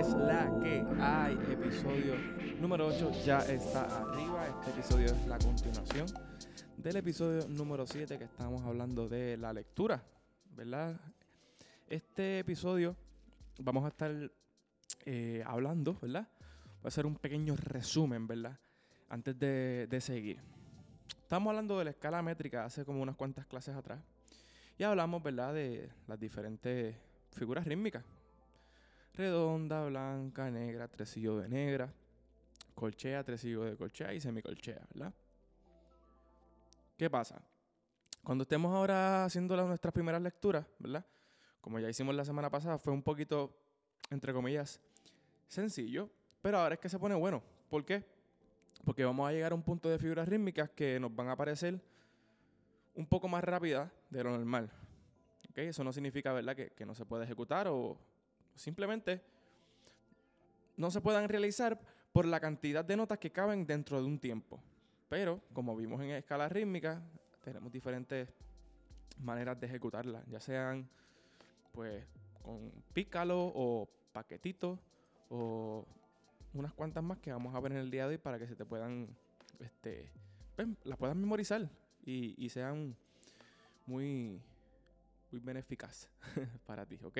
es la que hay. Episodio número 8 ya está arriba. Este episodio es la continuación del episodio número 7 que estábamos hablando de la lectura, ¿verdad? Este episodio vamos a estar eh, hablando, ¿verdad? Voy a hacer un pequeño resumen, ¿verdad? Antes de, de seguir. Estamos hablando de la escala métrica hace como unas cuantas clases atrás. Y hablamos, ¿verdad?, de las diferentes figuras rítmicas. Redonda, blanca, negra, tresillo de negra, colchea, tresillo de colchea y semicolchea, ¿verdad? ¿Qué pasa? Cuando estemos ahora haciendo nuestras primeras lecturas, ¿verdad? Como ya hicimos la semana pasada, fue un poquito, entre comillas, sencillo, pero ahora es que se pone bueno. ¿Por qué? Porque vamos a llegar a un punto de figuras rítmicas que nos van a parecer un poco más rápidas de lo normal. ¿Okay? Eso no significa, ¿verdad?, que, que no se puede ejecutar o simplemente no se puedan realizar por la cantidad de notas que caben dentro de un tiempo. Pero, como vimos en escala rítmica, tenemos diferentes maneras de ejecutarla, ya sean pues con pícalo o paquetitos o unas cuantas más que vamos a ver en el día de hoy para que se te puedan, este, pues, las puedas memorizar y, sean muy, muy para ti, ¿ok?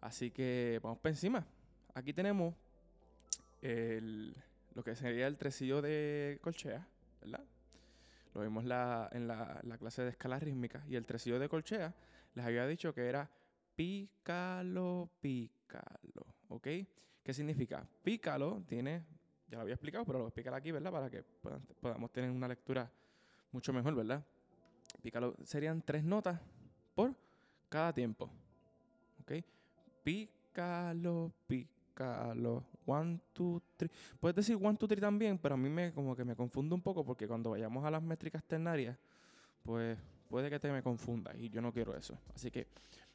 Así que vamos para encima. Aquí tenemos el, lo que sería el tresillo de colchea, ¿verdad? Lo vimos la, en la, la, clase de escala rítmica. Y el tresillo de colchea les había dicho que era pícalo, pícalo, ¿ok? ¿Qué significa? Pícalo tiene, ya lo había explicado, pero lo voy a explicar aquí, ¿verdad? Para que podamos tener una lectura mucho mejor, ¿verdad? Pícalo serían tres notas por cada tiempo, ¿ok? Pícalo, pícalo. One, two, three. Puedes decir one, two, three también, pero a mí me como que me confunde un poco porque cuando vayamos a las métricas ternarias, pues puede que te me confunda y yo no quiero eso. Así que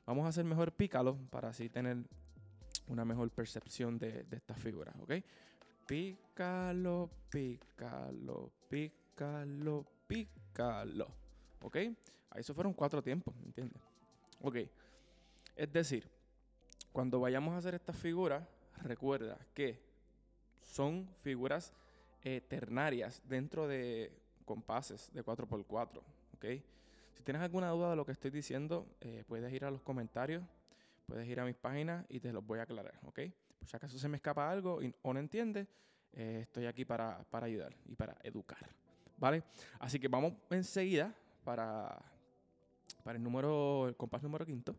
vamos a hacer mejor pícalo para así tener una mejor percepción de, de estas figuras, ¿ok? Pícalo, pícalo, pícalo, pícalo, ¿ok? Ahí eso fueron cuatro tiempos, ¿entiendes? Ok, es decir, cuando vayamos a hacer estas figuras, recuerda que son figuras eh, ternarias dentro de compases de 4x4, ¿ok? Si tienes alguna duda de lo que estoy diciendo, eh, puedes ir a los comentarios, puedes ir a mis páginas y te los voy a aclarar, ¿ok? Por si acaso se me escapa algo o no entiendes, eh, estoy aquí para, para ayudar y para educar, ¿vale? Así que vamos enseguida para, para el número, el compás número quinto.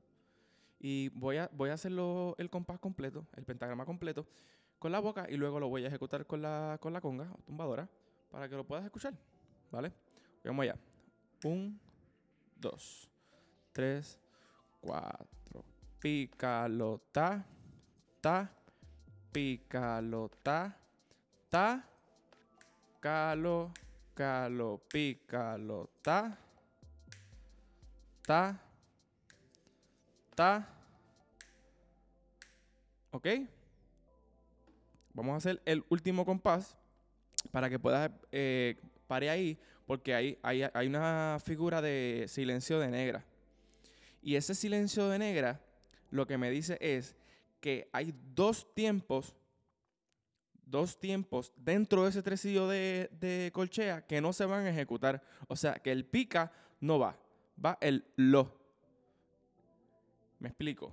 Y voy a, voy a hacerlo el compás completo, el pentagrama completo, con la boca y luego lo voy a ejecutar con la, con la conga o tumbadora para que lo puedas escuchar. ¿Vale? Vamos allá. Un, dos, tres, cuatro. Pícalo, ta, ta, pícalo, ta, ta, calo, calo, pícalo, ta, ta, ¿Ok? Vamos a hacer el último compás para que puedas eh, pare ahí, porque hay, hay, una figura de silencio de negra. Y ese silencio de negra lo que me dice es que hay dos tiempos, dos tiempos dentro de ese tresillo de colchea que no se van a ejecutar. O sea, que el pica no va, va el lo. Me explico.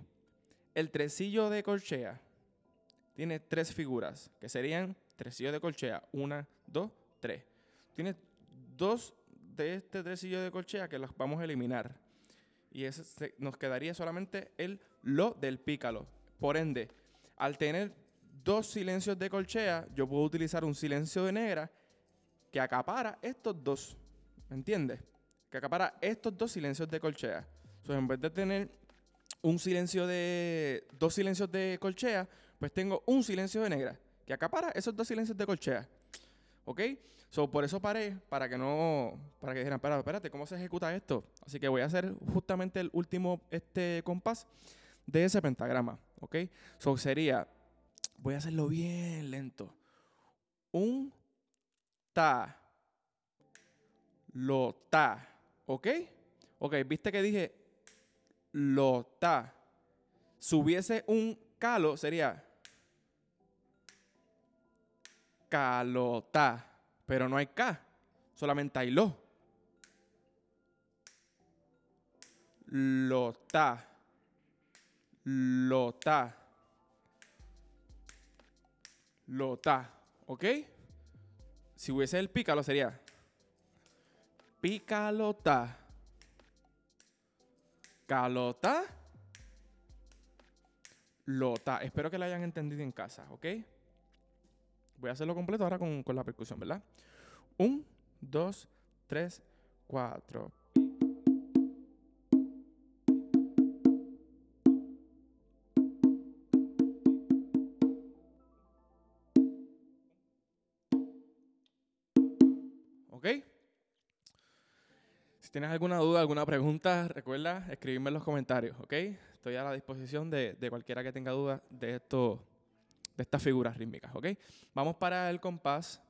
El tresillo de colchea tiene tres figuras, que serían tresillo de colchea. Una, dos, tres. Tiene dos de este tresillo de colchea que las vamos a eliminar. Y nos quedaría solamente el lo del pícalo. Por ende, al tener dos silencios de colchea, yo puedo utilizar un silencio de negra que acapara estos dos. ¿Me entiendes? Que acapara estos dos silencios de colchea. So, en vez de tener un silencio de. dos silencios de colchea, pues tengo un silencio de negra que acapara esos dos silencios de colchea. ¿Ok? So, por eso paré, para que no. Para que dijeran, espérate, espérate, ¿cómo se ejecuta esto? Así que voy a hacer justamente el último este compás de ese pentagrama. ¿Ok? So, sería. Voy a hacerlo bien lento. Un ta. Lo ta. ¿Ok? Ok, viste que dije lo ta. Si hubiese un calo, sería calota, pero no hay K, solamente hay lo. Lota. Lota. Lota. ¿Ok? Si hubiese el pícalo sería picalota. Calota. Lota. Espero que la hayan entendido en casa, ¿ok? Voy a hacerlo completo ahora con, con la percusión, ¿verdad? Un, dos, tres, cuatro. Tienes alguna duda, alguna pregunta, recuerda escribirme en los comentarios, ¿ok? Estoy a la disposición de, de cualquiera que tenga duda de, de estas figuras rítmicas, ¿ok? Vamos para el compás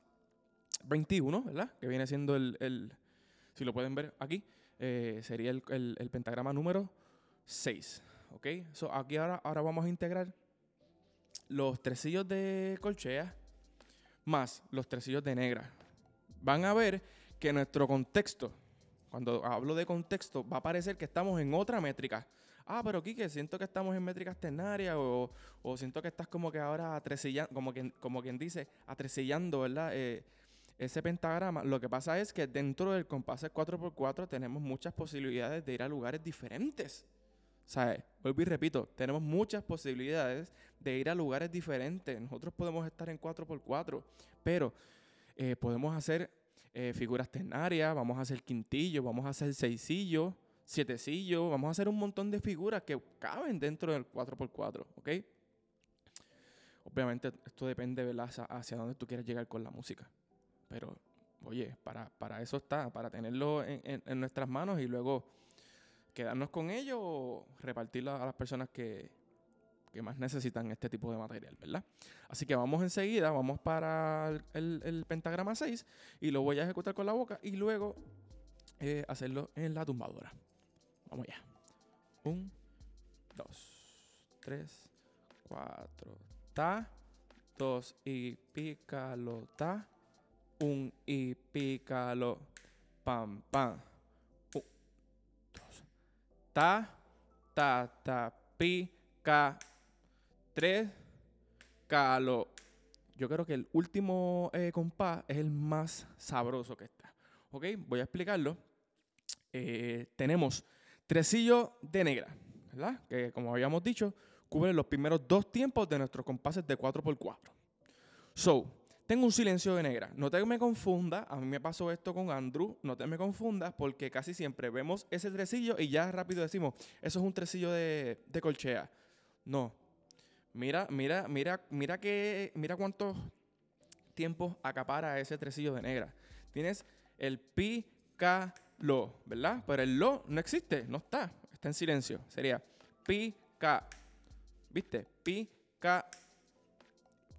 21, ¿verdad? Que viene siendo el, el si lo pueden ver aquí, eh, sería el, el, el, pentagrama número 6, ¿ok? So, aquí ahora, ahora vamos a integrar los tresillos de colchea más los tresillos de negra, van a ver que nuestro contexto, cuando hablo de contexto, va a parecer que estamos en otra métrica. Ah, pero Kike, siento que estamos en métricas ternarias o, siento que estás como que ahora atresillando, como quien, como dice, atresillando, ¿verdad? Eh, ese pentagrama. Lo que pasa es que dentro del compás 4x4 tenemos muchas posibilidades de ir a lugares diferentes. ¿Sabes? Vuelvo y repito, tenemos muchas posibilidades de ir a lugares diferentes. Nosotros podemos estar en 4x4, pero eh, podemos hacer eh, figuras ternarias, vamos a hacer quintillo, vamos a hacer seisillo, sietecillo, vamos a hacer un montón de figuras que caben dentro del 4x4, ¿ok? Obviamente esto depende de hacia, dónde tú quieres llegar con la música. Pero, oye, para, para eso está, para tenerlo en, en, en nuestras manos y luego quedarnos con ello o repartirlo a las personas que, que más necesitan este tipo de material, ¿verdad? Así que vamos enseguida, vamos para el, pentagrama 6 y lo voy a ejecutar con la boca y luego eh, hacerlo en la tumbadora. Vamos ya. Un, dos, tres, cuatro, ta, dos y pícalo, ta, un y pícalo, pam, pam, un, dos, ta, ta, ta, pica, tres, calo. Yo creo que el último eh, compás es el más sabroso que está. Ok, voy a explicarlo. Eh, tenemos tresillo de negra, ¿verdad? Que como habíamos dicho, cubre los primeros dos tiempos de nuestros compases de 4x4. So, tengo un silencio de negra. No te me confunda, a mí me pasó esto con Andrew, no te me confundas porque casi siempre vemos ese tresillo y ya rápido decimos, eso es un tresillo de, de colchea. No, Mira, mira, mira, mira que, mira cuántos tiempos acapara ese tresillo de negra. Tienes el pi, ca, lo, ¿verdad? Pero el lo no existe, no está, está en silencio. Sería pi, ca, ¿viste? Pi, ca,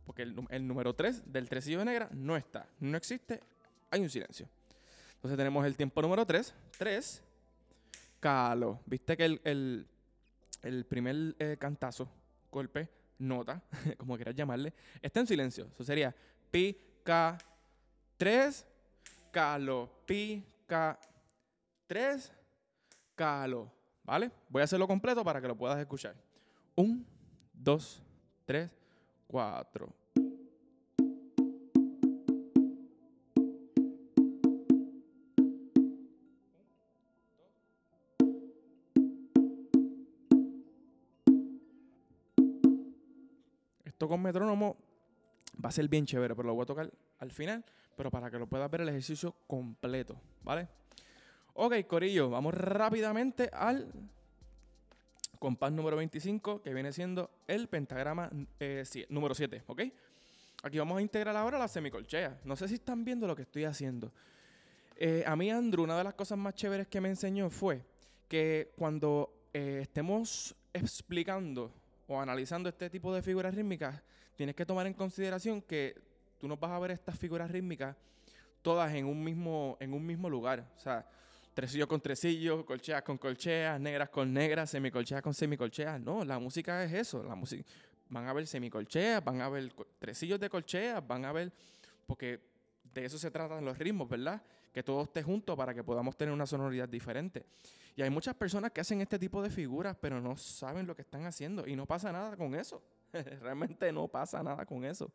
porque el, número 3 del tresillo de negra no está, no existe, hay un silencio. Entonces tenemos el tiempo número 3, 3, calo. ¿Viste que el, el, el primer eh, cantazo, golpe, nota, como quieras llamarle, está en silencio. Eso sería pi, ca, 3, calo, pi, ca, 3, calo. ¿Vale? Voy a hacerlo completo para que lo puedas escuchar. 1, 2, 3, 4. Con metrónomo va a ser bien chévere, pero lo voy a tocar al final, pero para que lo puedas ver el ejercicio completo, ¿vale? Ok, Corillo, vamos rápidamente al compás número 25, que viene siendo el pentagrama eh, número 7, ¿ok? Aquí vamos a integrar ahora la semicolchea. No sé si están viendo lo que estoy haciendo. Eh, a mí, Andrew, una de las cosas más chéveres que me enseñó fue que cuando eh, estemos explicando o analizando este tipo de figuras rítmicas, tienes que tomar en consideración que tú no vas a ver estas figuras rítmicas todas en un mismo, en un mismo lugar. O sea, tresillos con tresillos, colcheas con colcheas, negras con negras, semicolcheas con semicolcheas. No, la música es eso. La música van a ver semicolcheas, van a ver tresillos de colcheas, van a ver porque de eso se tratan los ritmos, ¿verdad? Que todo esté junto para que podamos tener una sonoridad diferente. Y hay muchas personas que hacen este tipo de figuras, pero no saben lo que están haciendo y no pasa nada con eso. Realmente no pasa nada con eso.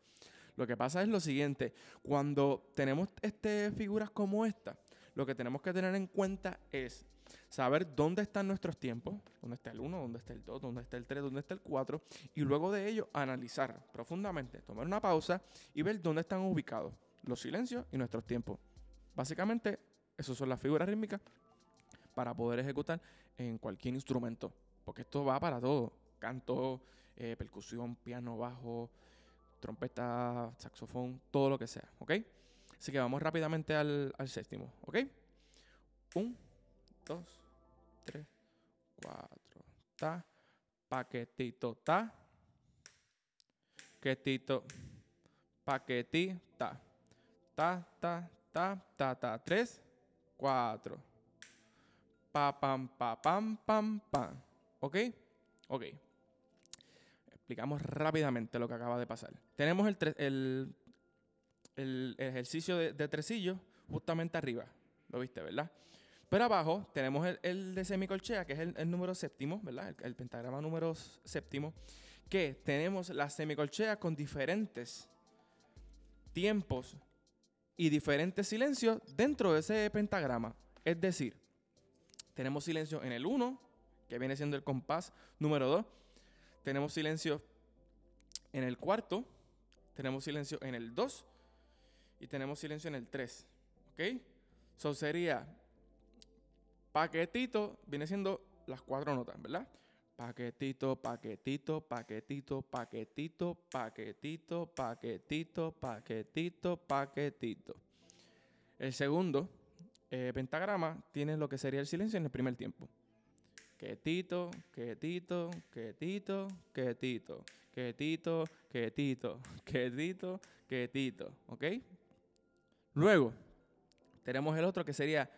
Lo que pasa es lo siguiente, cuando tenemos este, figuras como esta, lo que tenemos que tener en cuenta es saber dónde están nuestros tiempos, dónde está el 1, dónde está el 2, dónde está el 3, dónde está el 4, y luego de ello analizar profundamente, tomar una pausa y ver dónde están ubicados los silencios y nuestros tiempos. Básicamente, esas son las figuras rítmicas para poder ejecutar en cualquier instrumento, porque esto va para todo, canto, eh, percusión, piano, bajo, trompeta, saxofón, todo lo que sea, ¿ok? Así que vamos rápidamente al, séptimo, ¿ok? Un, dos, tres, cuatro, ta, paquetito, ta, quetito, paquetita, ta, ta, ta, ta, ta, tres, cuatro, pa, pam, pa, pam, pam, ¿ok? Ok. Explicamos rápidamente lo que acaba de pasar. Tenemos el, el, el ejercicio de, de tresillo justamente arriba. Lo viste, ¿verdad? Pero abajo tenemos el, de semicolchea, que es el, número séptimo, ¿verdad? El, pentagrama número séptimo, que tenemos las semicolcheas con diferentes tiempos y diferentes silencios dentro de ese pentagrama. Es decir, tenemos silencio en el 1, que viene siendo el compás número 2. Tenemos silencio en el cuarto. Tenemos silencio en el 2. Y tenemos silencio en el 3. ¿Ok? Eso sería Paquetito viene siendo las cuatro notas, ¿verdad? Paquetito, paquetito, paquetito, paquetito, paquetito, paquetito, paquetito, paquetito. El segundo eh, pentagrama tiene lo que sería el silencio en el primer tiempo. Quietito, quietito, quietito, quietito, quietito, quietito, quietito, quietito, ¿ok? Luego tenemos el otro que sería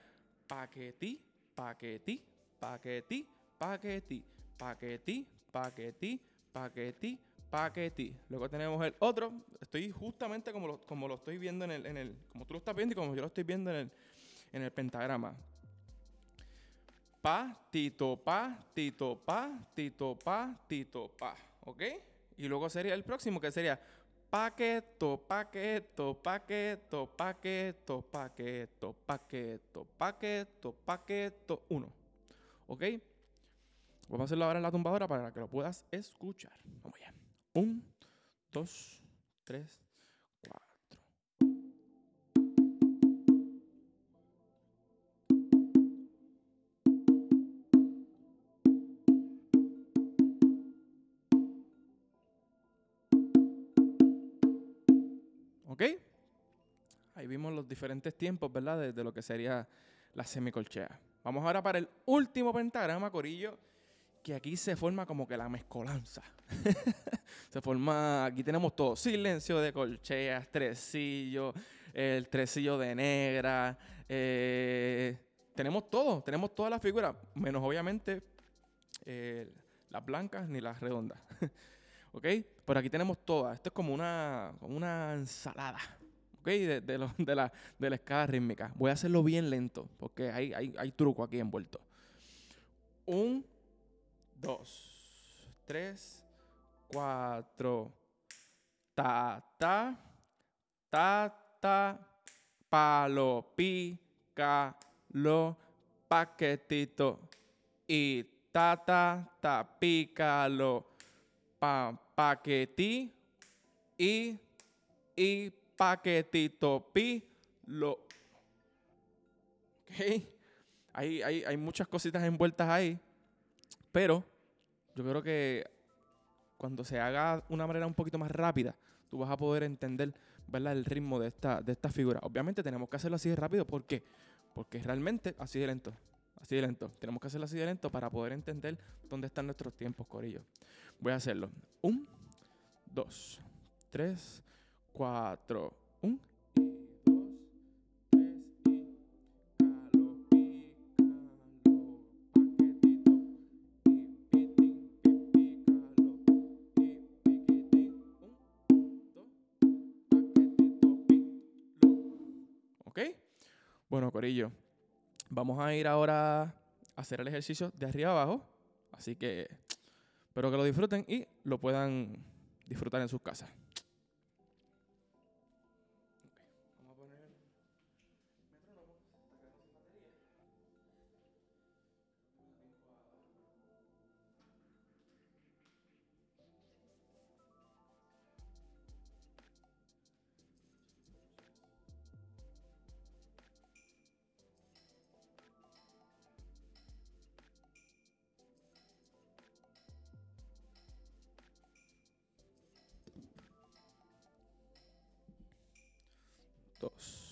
paquetí, paquetí, paquetí, paquetí, paquetí, paquetí, paquetí, paquetí. Luego tenemos el otro, estoy justamente como lo, como lo estoy viendo en el, en el, como tú lo estás viendo y como yo lo estoy viendo en el, en el pentagrama. Pa, tito, pa, tito, pa, tito, pa, tito, pa. ¿Ok? Y luego sería el próximo que sería paqueto, paqueto, paqueto, paqueto, paqueto, paqueto, paqueto, paqueto, uno. ¿Ok? Vamos a hacerlo ahora en la tumbadora para que lo puedas escuchar. Vamos allá. Un, dos, tres, los diferentes tiempos, ¿verdad? De, lo que sería la semicolchea. Vamos ahora para el último pentagrama, Corillo, que aquí se forma como que la mezcolanza. se forma, aquí tenemos todo, silencio de colcheas, tresillo, el tresillo de negra, eh, tenemos todo, tenemos todas las figuras, menos obviamente eh, las blancas ni las redondas. ¿Ok? Pero aquí tenemos todas. Esto es como una, una ensalada. ¿Ok? De, de, la, de la escala rítmica. Voy a hacerlo bien lento porque hay truco aquí envuelto. Un, dos, tres, cuatro. Ta, ta, ta, ta, palo, pica, lo, paquetito. Y ta, ta, ta, pícalo, pa, paquetí y, y paquetito pi lo. Ok. Hay, hay, hay muchas cositas envueltas ahí. Pero yo creo que cuando se haga una manera un poquito más rápida, tú vas a poder entender ¿verdad? el ritmo de esta, de esta figura. Obviamente tenemos que hacerlo así de rápido. ¿Por qué? Porque realmente así de lento. Así de lento. Tenemos que hacerlo así de lento para poder entender dónde están nuestros tiempos, Corillo. Voy a hacerlo. Un, dos, tres, cuatro. Un. Bueno, Corillo, vamos a ir ahora a hacer el ejercicio de arriba abajo. Así que espero que lo disfruten y lo puedan disfrutar en sus casas. Dos,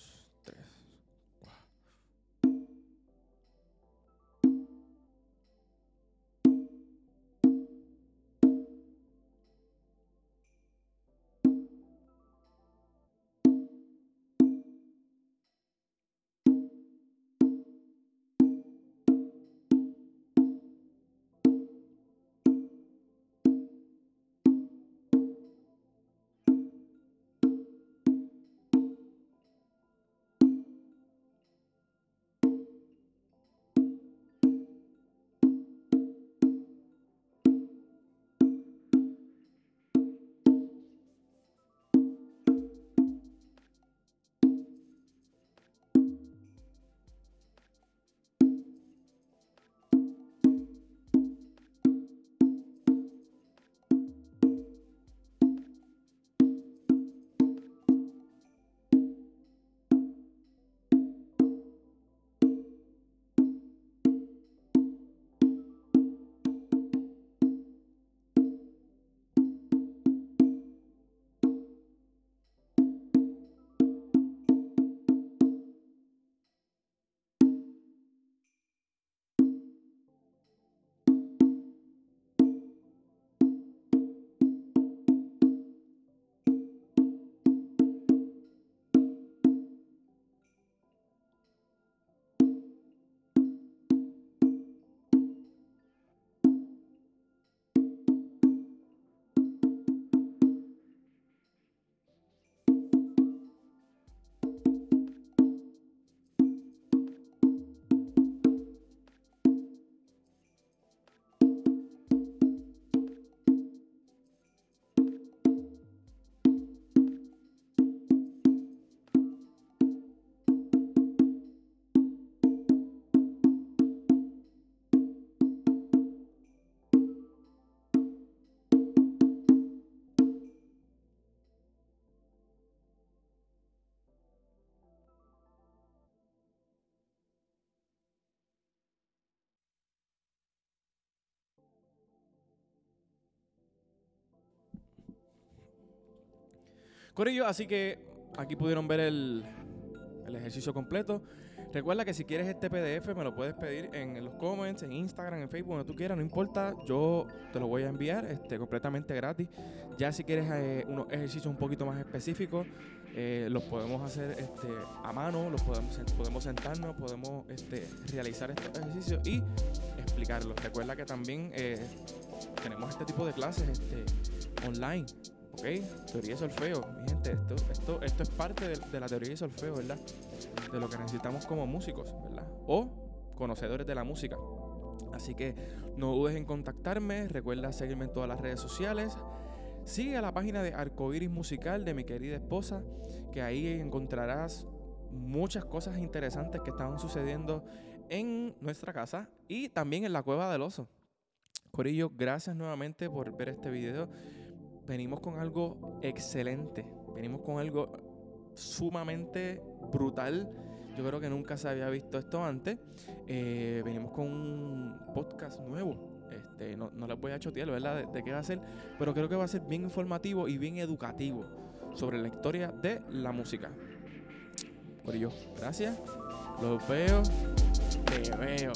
Corillo, así que aquí pudieron ver el, el ejercicio completo. Recuerda que si quieres este PDF me lo puedes pedir en los comments, en Instagram, en Facebook, donde tú quieras, no importa, yo te lo voy a enviar este, completamente gratis. Ya si quieres eh, unos ejercicios un poquito más específicos, eh, los podemos hacer este, a mano, los podemos, podemos sentarnos, podemos este, realizar estos ejercicios y explicarlos. Recuerda que también eh, tenemos este tipo de clases este, online. ¿Ok? Teoría de solfeo, mi gente, esto, esto, esto es parte de, la teoría de solfeo, ¿verdad? De lo que necesitamos como músicos, ¿verdad? O conocedores de la música. Así que no dudes en contactarme, recuerda seguirme en todas las redes sociales. Sigue a la página de Arcoiris Musical de mi querida esposa, que ahí encontrarás muchas cosas interesantes que están sucediendo en nuestra casa y también en la Cueva del Oso. Corillo, gracias nuevamente por ver este video venimos con algo excelente. Venimos con algo sumamente brutal. Yo creo que nunca se había visto esto antes. Eh, venimos con un podcast nuevo. Este, no, no les voy a chotear, ¿verdad? De, de, qué va a ser. Pero creo que va a ser bien informativo y bien educativo sobre la historia de la música. Por ello, gracias. Los veo. Te veo.